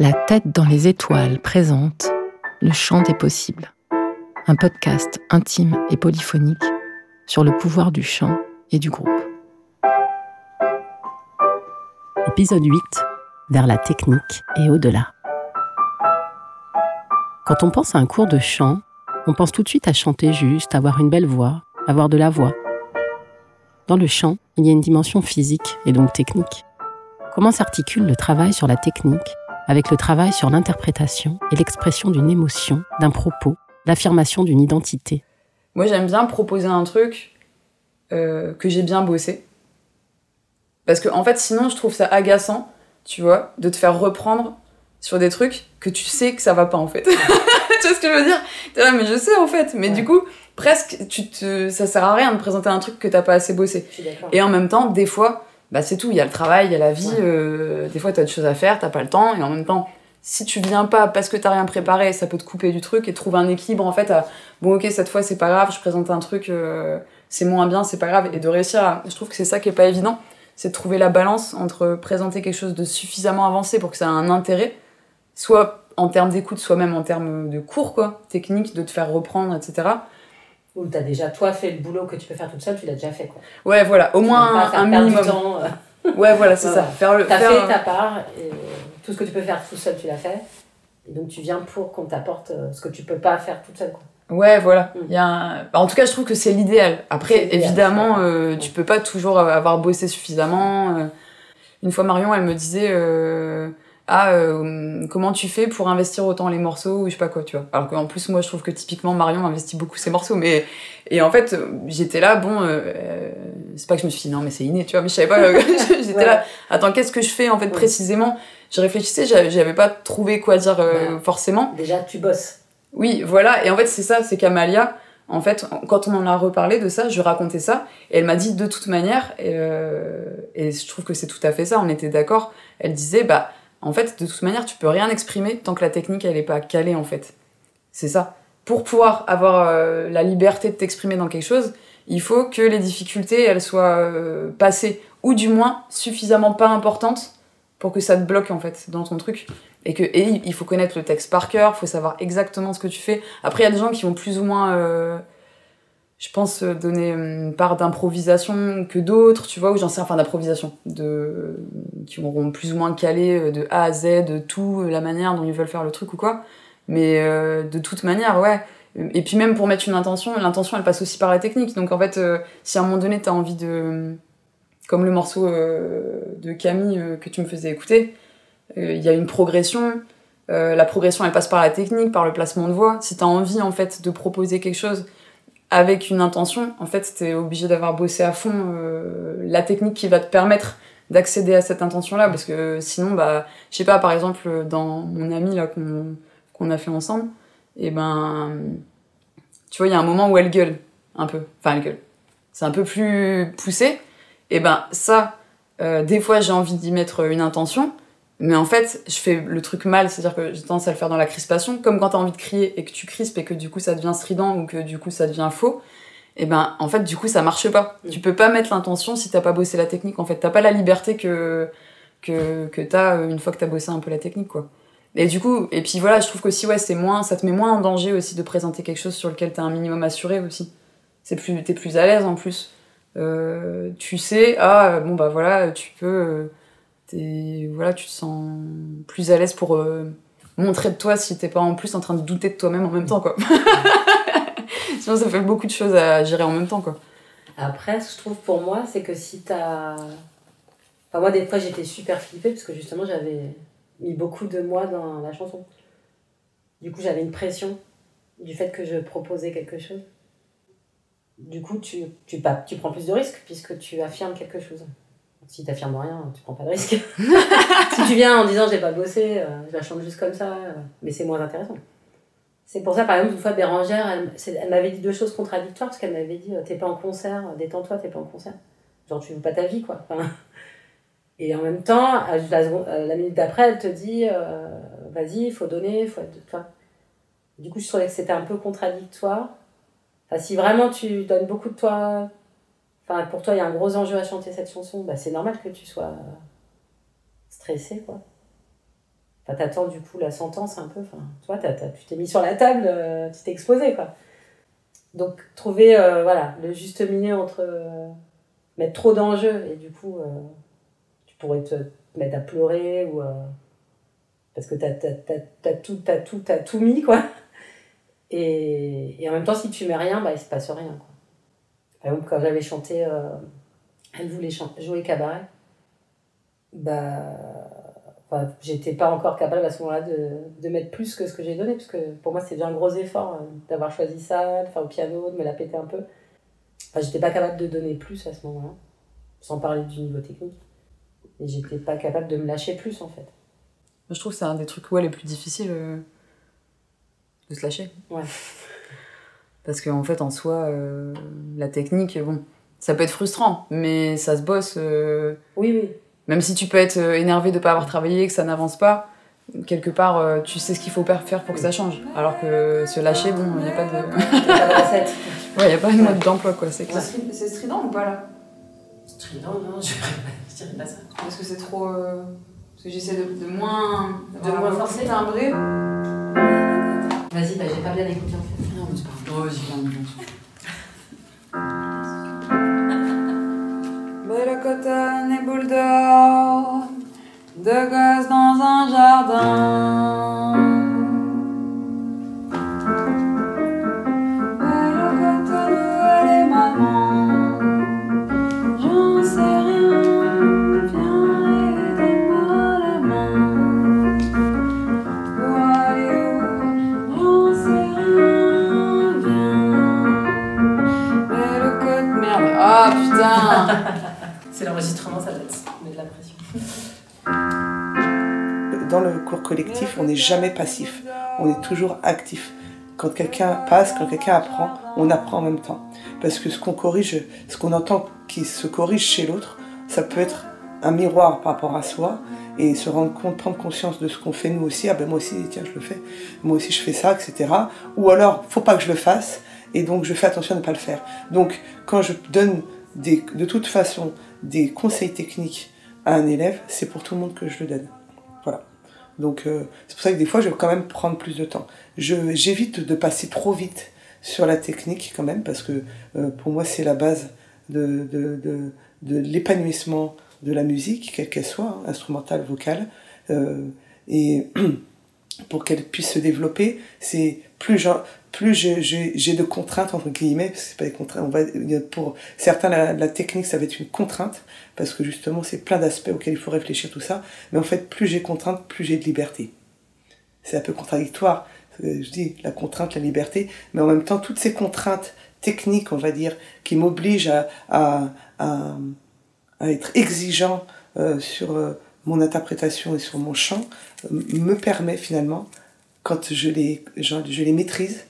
La tête dans les étoiles présente Le chant des possibles, un podcast intime et polyphonique sur le pouvoir du chant et du groupe. Épisode 8 Vers la technique et au-delà. Quand on pense à un cours de chant, on pense tout de suite à chanter juste, avoir une belle voix, avoir de la voix. Dans le chant, il y a une dimension physique et donc technique. Comment s'articule le travail sur la technique avec le travail sur l'interprétation et l'expression d'une émotion, d'un propos, l'affirmation d'une identité Moi, j'aime bien proposer un truc euh, que j'ai bien bossé. Parce que, en fait, sinon, je trouve ça agaçant, tu vois, de te faire reprendre sur des trucs que tu sais que ça va pas, en fait. tu vois ce que je veux dire? Là, mais je sais, en fait. Mais du coup, presque, tu te... ça sert à rien de présenter un truc que t'as pas assez bossé. Et en même temps, des fois, bah c'est tout, il y a le travail, il y a la vie, euh, des fois t'as des choses à faire, t'as pas le temps, et en même temps, si tu viens pas parce que t'as rien préparé, ça peut te couper du truc et trouver un équilibre en fait à bon ok cette fois c'est pas grave, je présente un truc, euh, c'est moins bien, c'est pas grave, et de réussir à, je trouve que c'est ça qui est pas évident, c'est de trouver la balance entre présenter quelque chose de suffisamment avancé pour que ça ait un intérêt, soit en termes d'écoute, soit même en termes de cours quoi, technique, de te faire reprendre, etc ou tu as déjà toi fait le boulot que tu peux faire toute seule, tu l'as déjà fait quoi. Ouais, voilà, au moins un, minimum. Temps, euh. Ouais, voilà, c'est ça. Faire le, t'as fait ta part, et tout ce que tu peux faire tout seul, tu l'as fait. Et donc tu viens pour qu'on t'apporte euh, ce que tu peux pas faire toute seule quoi. Ouais, voilà. Mm. Il y a bah, En tout cas, je trouve que c'est l'idéal. Après, évidemment, euh, tu peux pas toujours avoir bossé suffisamment. Une fois, Marion, elle me disait ah euh, comment tu fais pour investir autant les morceaux ou je sais pas quoi tu vois. Alors qu'en plus moi je trouve que typiquement Marion investit beaucoup ses morceaux mais et en fait j'étais là bon euh, euh, c'est pas que je me suis dit non mais c'est inné tu vois mais je savais pas j'étais là attends qu'est-ce que je fais en fait précisément? Je réfléchissais j'avais pas trouvé quoi dire forcément. déjà tu bosses. Oui voilà et en fait c'est ça c'est qu'Amalia en fait, quand on en a reparlé de ça, je racontais ça, et elle m'a dit de toute manière, et, et je trouve que c'est tout à fait ça, on était d'accord, elle disait, bah, en fait, de toute manière, tu peux rien exprimer tant que la technique, elle est pas calée, en fait. C'est ça. Pour pouvoir avoir euh, la liberté de t'exprimer dans quelque chose, il faut que les difficultés, elles soient euh, passées, ou du moins suffisamment pas importantes pour que ça te bloque, en fait, dans ton truc. Et que il faut connaître le texte par cœur, faut savoir exactement ce que tu fais. Après, il y a des gens qui vont plus ou moins... Euh, je pense, euh, donner une part d'improvisation que d'autres, tu vois, ou j'en sais, enfin d'improvisation, de, qui auront plus ou moins calé euh, de A à Z, de tout, euh, la manière dont ils veulent faire le truc ou quoi. Mais de toute manière, ouais. Et puis même pour mettre une intention, l'intention elle passe aussi par la technique. Donc en fait, si à un moment donné t'as envie de. Comme le morceau de Camille que tu me faisais écouter, il y a une progression. la progression elle passe par la technique, par le placement de voix. Si t'as envie en fait de proposer quelque chose avec une intention, en fait, tu es obligé d'avoir bossé à fond euh, la technique qui va te permettre d'accéder à cette intention-là, parce que sinon, bah, je sais pas, par exemple, dans mon ami là qu'on a fait ensemble, et ben, tu vois, il y a un moment où elle gueule, un peu, enfin elle gueule, c'est un peu plus poussé, et ben ça, euh, des fois j'ai envie d'y mettre une intention, mais en fait, je fais le truc mal, c'est-à-dire que j'ai tendance à le faire dans la crispation, comme quand t'as envie de crier et que tu crispes et que du coup ça devient strident ou que du coup ça devient faux. Et ben en fait du coup ça marche pas. Mm. Tu peux pas mettre l'intention si t'as pas bossé la technique. En fait, t'as pas la liberté que que que t'as une fois que t'as bossé un peu la technique quoi. Et du coup, et puis voilà, je trouve qu'aussi ouais c'est moins, ça te met moins en danger aussi de présenter quelque chose sur lequel t'as un minimum assuré aussi. C'est plus, t'es plus à l'aise en plus. Euh, tu sais, ah bon bah voilà, tu peux voilà, tu te sens plus à l'aise pour euh, montrer de toi si t'es pas en plus en train de douter de toi-même en même temps, quoi. Sinon, ça fait beaucoup de choses à gérer en même temps, quoi. Après, ce que je trouve pour moi, c'est que si t'as. Enfin, moi, des fois, j'étais super flippée parce que justement, j'avais mis beaucoup de moi dans la chanson. Du coup, j'avais une pression du fait que je proposais quelque chose. Du coup, tu, tu, tu prends plus de risques puisque tu affirmes quelque chose si t'affirmes rien, tu prends pas de risque. si tu viens en disant j'ai pas bossé, euh, je la chante juste comme ça, euh, mais c'est moins intéressant. C'est pour ça, par exemple, une fois Bérangère, elle, m'avait dit deux choses contradictoires parce qu'elle m'avait dit euh, t'es pas en concert, détends-toi, t'es pas en concert. Genre tu joues pas ta vie, quoi. et en même temps, la, minute d'après, elle te dit vas-y, il faut donner, il faut être. Du coup, je trouvais que c'était un peu contradictoire. Enfin, si vraiment tu donnes beaucoup de toi Enfin, pour toi, il y a un gros enjeu à chanter cette chanson, bah, c'est normal que tu sois stressé, quoi. Enfin, t'attends du coup la sentence un peu. Enfin, tu t'es mis sur la table, euh, tu t'es exposé, quoi. Donc, trouver euh, voilà, le juste milieu entre euh, mettre trop d'enjeux et du coup, tu pourrais te mettre à pleurer ou. parce que t'as as, tout, tout, tout mis, quoi. Et, et, en même temps, si tu mets rien, bah, il se passe rien, quoi. Par exemple, quand j'avais chanté, elle voulait chanter, jouer cabaret, bah j'étais pas encore capable à ce moment-là de, de, mettre plus que ce que j'ai donné, parce que pour moi, c'était déjà un gros effort euh, d'avoir choisi ça, de faire au piano, de me la péter un peu. Enfin, j'étais pas capable de donner plus à ce moment-là, sans parler du niveau technique. Et j'étais pas capable de me lâcher plus, en fait. Je trouve que c'est un des trucs ouais, les plus difficiles euh, de se lâcher. Ouais. Parce qu'en en fait, en soi, euh, la technique, bon, ça peut être frustrant, mais ça se bosse. Oui, oui même si tu peux être euh, énervé de ne pas avoir travaillé, que ça n'avance pas, quelque part, euh, tu sais ce qu'il faut faire pour que ça change. Alors que se lâcher, bon, il n'y a pas de. recette. ouais, il n'y a pas de mode d'emploi, quoi, c'est clair. C'est strident ou pas là? Strident, non, je dirais pas ça. Parce que c'est trop. Euh, parce que j'essaie de, de, moins. De moins forcer. timbré. Vas-y, bah j'ai pas bien écouté en fait. Oh, vas-y, Belle cotonne et boule d'or, deux gosses dans un jardin. Jamais passif, on est toujours actif. Quand quelqu'un passe, quand quelqu'un apprend, on apprend en même temps. Parce que ce qu'on corrige, ce qu'on entend qui se corrige chez l'autre, ça peut être un miroir par rapport à soi et se rendre compte, prendre conscience de ce qu'on fait nous aussi. Ah ben moi aussi, tiens, je le fais. Moi aussi, je fais ça, etc. Ou alors, faut pas que je le fasse et donc je fais attention à ne pas le faire. Donc, quand je donne de toute façon des conseils techniques à un élève, c'est pour tout le monde que je le donne. Donc euh, c'est pour ça que des fois, je vais quand même prendre plus de temps. J'évite de passer trop vite sur la technique quand même, parce que euh, pour moi, c'est la base de l'épanouissement de la musique, quelle qu'elle soit, hein, instrumentale, vocale. Euh, et pour qu'elle puisse se développer, c'est plus genre, plus j'ai de contraintes, entre guillemets, parce que c'est pas des contraintes, on va, pour certains, la, technique, ça va être une contrainte, parce que justement, c'est plein d'aspects auxquels il faut réfléchir, tout ça. Mais en fait, plus j'ai contrainte, plus j'ai de liberté. C'est un peu contradictoire, je dis la contrainte, la liberté, mais en même temps, toutes ces contraintes techniques, on va dire, qui m'obligent à, être exigeant euh, sur euh, mon interprétation et sur mon chant, euh, me permet finalement, quand je les maîtrise,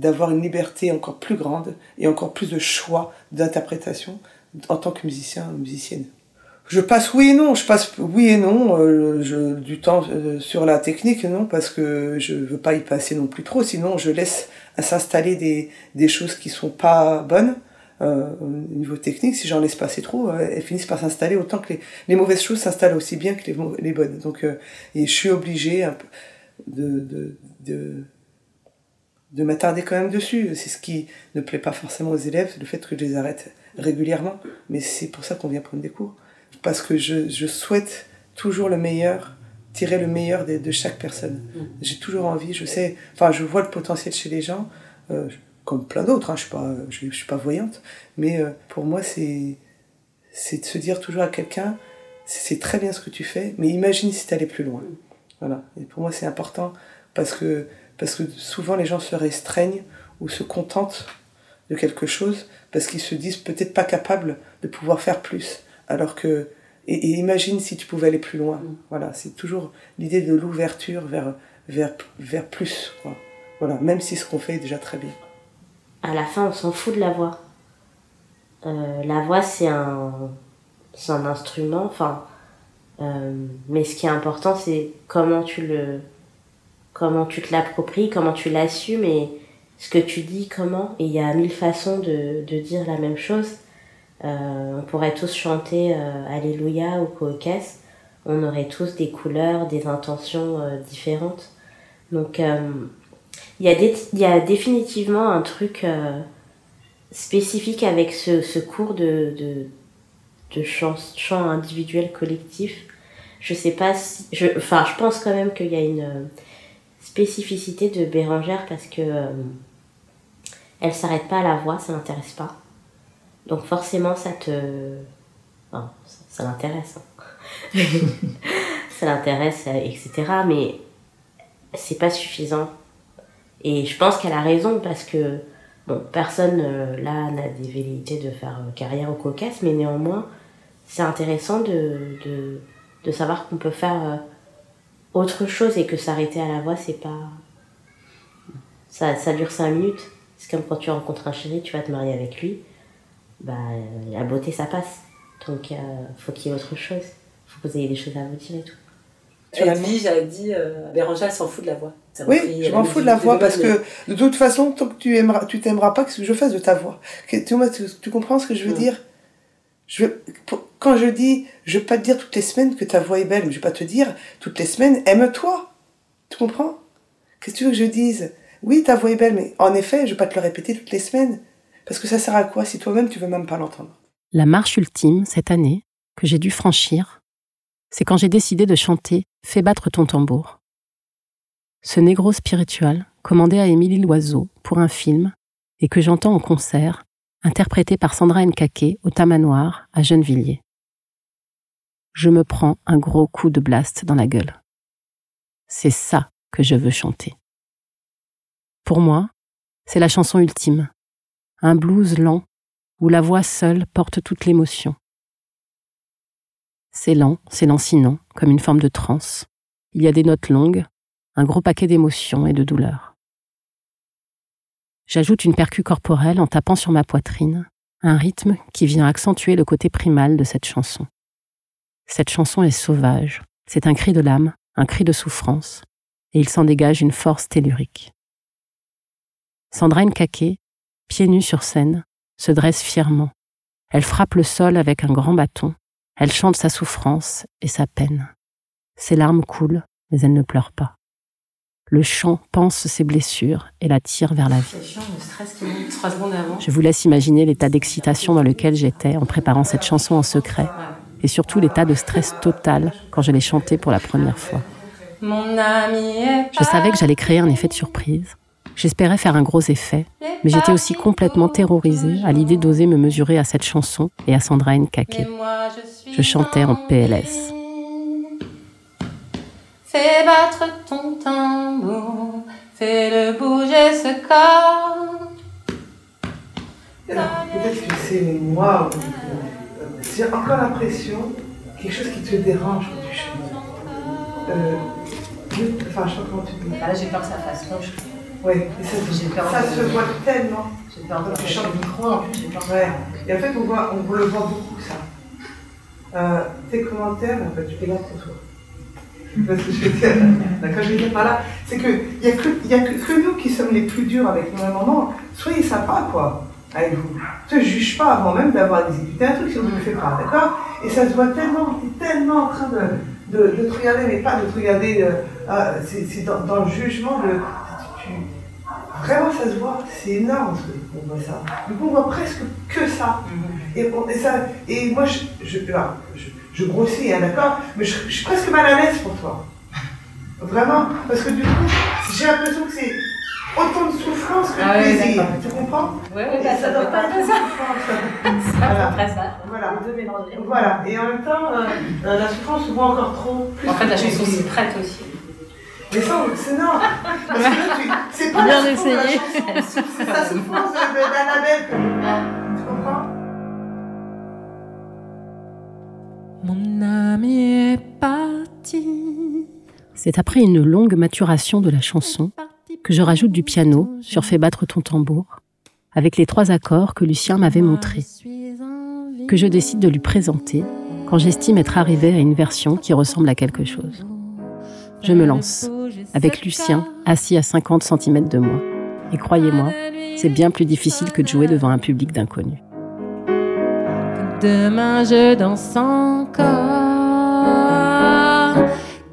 d'avoir une liberté encore plus grande et encore plus de choix d'interprétation en tant que musicien ou musicienne. Je passe oui et non, je passe oui et non euh, je, du temps euh, sur la technique, non, parce que je veux pas y passer non plus trop, sinon je laisse s'installer des, des choses qui sont pas bonnes euh, au niveau technique. Si j'en laisse passer trop, elles finissent par s'installer autant que les, les mauvaises choses s'installent aussi bien que les, les bonnes. Donc, et je suis obligé un peu de, de, de de m'attarder quand même dessus. C'est ce qui ne plaît pas forcément aux élèves, le fait que je les arrête régulièrement. Mais c'est pour ça qu'on vient prendre des cours. Parce que je, je, souhaite toujours le meilleur, tirer le meilleur de, de chaque personne. Mm. J'ai toujours envie, je sais, enfin, je vois le potentiel chez les gens, euh, comme plein d'autres, hein, je ne suis, je, suis, pas voyante, mais euh, pour moi, c'est c'est de se dire toujours à quelqu'un, c'est très bien ce que tu fais, mais imagine si tu allais plus loin. Voilà. Et pour moi, c'est important parce que parce que souvent les gens se restreignent ou se contentent de quelque chose parce qu'ils se disent peut-être pas capables de pouvoir faire plus. Alors que, et, imagine si tu pouvais aller plus loin. Mm. Voilà, c'est toujours l'idée de l'ouverture vers, vers, vers plus. Voilà, même si ce qu'on fait est déjà très bien. À la fin, on s'en fout de la voix. Euh, la voix, c'est un, c'est un instrument, enfin, euh, mais ce qui est important, c'est comment tu le, comment tu te l'appropries, comment tu l'assumes et ce que tu dis, comment. Et il y a mille façons de, de dire la même chose. Euh, on pourrait tous chanter euh, Alléluia ou Coquesse. on aurait tous des couleurs, des intentions euh, différentes. Donc, il y, a y a définitivement un truc spécifique avec ce, ce cours de, de, de chant, chant individuel collectif. Je sais pas si. Enfin, je pense quand même qu'il y a une spécificité de Bérangère parce que euh, elle s'arrête pas à la voix, ça l'intéresse pas. Donc forcément, ça te. Enfin, ça, l'intéresse. hein. ça l'intéresse, euh, etc. Mais c'est pas suffisant. Et je pense qu'elle a raison parce que bon, personne euh, là n'a des velléités de faire carrière au Caucase, mais néanmoins, c'est intéressant de, de, de savoir qu'on peut faire autre chose et que s'arrêter à la voix, c'est pas. Ça, ça dure 5 minutes. C'est comme quand tu rencontres un chéri, tu vas te marier avec lui. Bah, euh, la beauté, ça passe. Donc, euh, faut qu'il y ait autre chose. Faut que vous ayez des choses à vous dire et tout. Edwige a dit euh, Bérangère, elle s'en fout de la voix. Ça Oui, repris, je m'en fous dit, de la tu voix parce que de toute façon, tant que tu aimeras, tu t'aimeras pas, qu'est-ce que je fasse de ta voix tu, tu, tu comprends ce que je veux Mm. dire? Je veux, pour- Quand je dis, je vais pas te dire toutes les semaines que ta voix est belle, mais je vais pas te dire toutes les semaines, aime-toi. Tu comprends? Qu'est-ce que tu veux que je dise? Oui, ta voix est belle, mais en effet, je vais pas te le répéter toutes les semaines. Parce que ça sert à quoi si toi-même tu veux même pas l'entendre? La marche ultime, cette année, que j'ai dû franchir, c'est quand j'ai décidé de chanter Fais battre ton tambour. Ce négro spiritual, commandé à Émilie Loiseau pour un film, et que j'entends en concert, interprété par Sandra Nkake au Tamanoir à Gennevilliers. Je me prends un gros coup de blast dans la gueule. C'est ça que je veux chanter. Pour moi, c'est la chanson ultime, un blues lent où la voix seule porte toute l'émotion. C'est lent, c'est lancinant, comme une forme de transe. Il y a des notes longues, un gros paquet d'émotions et de douleurs. J'ajoute une percu corporelle en tapant sur ma poitrine, un rythme qui vient accentuer le côté primal de cette chanson. Cette chanson est sauvage, c'est un cri de l'âme, un cri de souffrance, et il s'en dégage une force tellurique. Sandra Nkake, pieds nus sur scène, se dresse fièrement. Elle frappe le sol avec un grand bâton. Elle chante sa souffrance et sa peine. Ses larmes coulent, mais elle ne pleure pas. Le chant pense ses blessures et la tire vers la vie. Je vous laisse imaginer l'état d'excitation dans lequel j'étais en préparant cette chanson en secret, et surtout l'état de stress total quand je l'ai chantée pour la première fois. Mon ami est Je savais que j'allais créer un effet de surprise. J'espérais faire un gros effet, mais j'étais aussi complètement terrorisée à l'idée d'oser me mesurer à cette chanson et à Sandra Nkake. Je chantais en PLS. Fais battre ton tambour, fais-le bouger ce corps. Alors, peut-être que c'est moi, ou- j'ai encore l'impression, quelque chose qui te dérange quand tu chantes. Euh, enfin, je sais pas comment tu dis. Bah Là, j'ai peur que ça fasse moche. Ouais, et ça, J'ai peur ça de- se voit tellement. J'ai peur de Quand tu toucher chantes. le micro, en plus, j'ai peur. Ouais. Et en fait, on, voit, on le voit beaucoup, ça. Euh, tes commentaires, en fait, tu les gardes pour toi. Parce que je veux dire, d'accord, je veux dire par là, c'est qu'il n'y a, que, y a que, que nous qui sommes les plus durs avec nos moments. Soyez sympa, quoi, avec vous. Ne te juge pas avant même d'avoir exécuté un truc si on ne le fait pas, d'accord? Et ça se voit tellement, tu es tellement en train de, de, de te regarder, mais pas de te regarder, euh, ah, c'est c'est dans, dans le jugement de. tu- vraiment, ça se voit, c'est énorme ce qu'on voit ça. Donc on voit presque que ça. Et, on- et ça, et moi, je, je, alors, je, je grossis, hein, d'accord? Mais je, je suis presque mal à l'aise pour toi. Vraiment. Parce que du coup, j'ai l'impression que c'est autant de souffrance que de Ah ouais, plaisir. Tu comprends Ouais, Et ça doit pas être de souffrance. C'est Voilà. à peu près ça. Voilà. Deux mélangés. Voilà. Et en même temps, euh, euh, la souffrance se voit encore trop. plus En fait, la chanson s'y prête aussi. Mais ça, c'est non. Parce que là, tu- c'est pas Bien la souffrance de la essayé. chanson, C'est sa souffrance d'Annabelle que. Tu comprends Mon ami est parti. C'est après une longue maturation de la chanson que je rajoute du piano sur Fais battre ton tambour, avec les trois accords que Lucien m'avait montrés, que je décide de lui présenter quand j'estime être arrivé à une version qui ressemble à quelque chose. Je me lance, avec Lucien assis à 50 cm de moi. Et croyez-moi, c'est bien plus difficile que de jouer devant un public d'inconnus. Demain je danse encore.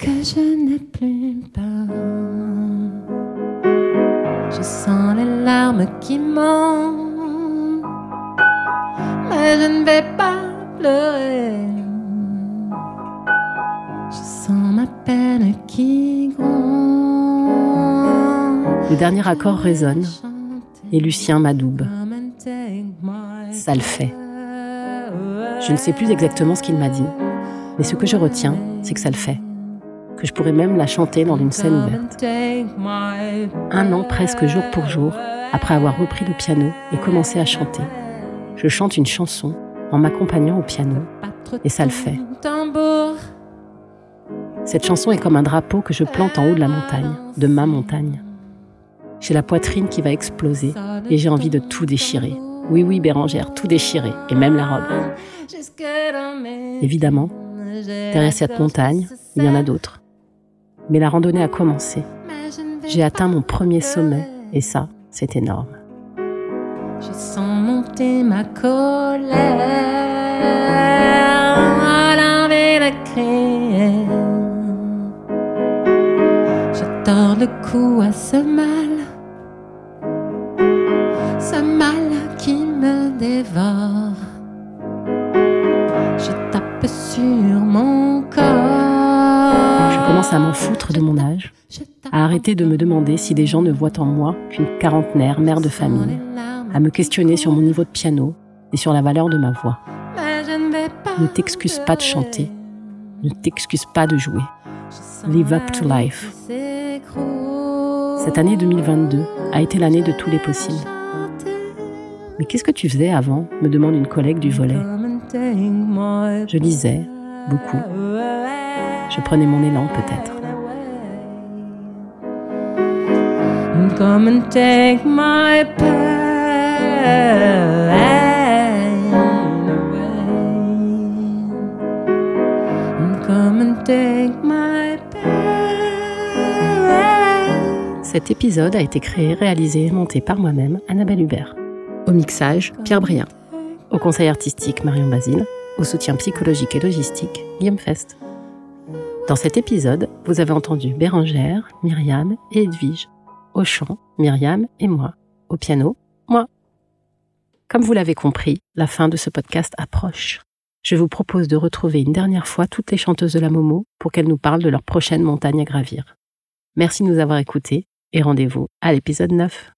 je n'ai plus peur. Je sens les larmes qui montent, mais je ne vais pas pleurer. Je sens ma peine qui gronde. Le dernier accord résonne et Lucien m'adoube. Ça le fait. Je ne sais plus exactement ce qu'il m'a dit, mais ce que je retiens, c'est que ça le fait. Que je pourrais même la chanter dans une scène ouverte. Un an presque jour pour jour, après avoir repris le piano et commencé à chanter, je chante une chanson en m'accompagnant au piano, et ça le fait. Cette chanson est comme un drapeau que je plante en haut de la montagne, de ma montagne. J'ai la poitrine qui va exploser et j'ai envie de tout déchirer. Oui, oui, Bérangère, tout déchirer, et même la robe. Évidemment, derrière cette montagne, il y en a d'autres. Mais la randonnée a commencé. J'ai atteint mon premier sommet, et ça, c'est énorme. Je sens monter ma colère. Je le cou à ce mal, Arrêter de me demander si des gens ne voient en moi qu'une quarantenaire, mère de famille, à me questionner sur mon niveau de piano et sur la valeur de ma voix. Ne t'excuse pas de chanter. Ne t'excuse pas de jouer. Live up to life. Cette année 2022 a été l'année de tous les possibles. Mais qu'est-ce que tu faisais avant me demande une collègue du volet. Je lisais, beaucoup. Je prenais mon élan peut-être. Come and take my pain away. Come and take my pain. Cet épisode a été créé, réalisé et monté par moi-même, Annabelle Hubert. Au mixage, Pierre Brien. Au conseil artistique, Marion Basile. Au soutien psychologique et logistique, Guillaume Fest. Dans cet épisode, vous avez entendu Bérangère, Myriam et Edwige. Au chant, Myriam et moi. Au piano, moi. Comme vous l'avez compris, la fin de ce podcast approche. Je vous propose de retrouver une dernière fois toutes les chanteuses de la Momo pour qu'elles nous parlent de leur prochaine montagne à gravir. Merci de nous avoir écoutés et rendez-vous à l'épisode 9.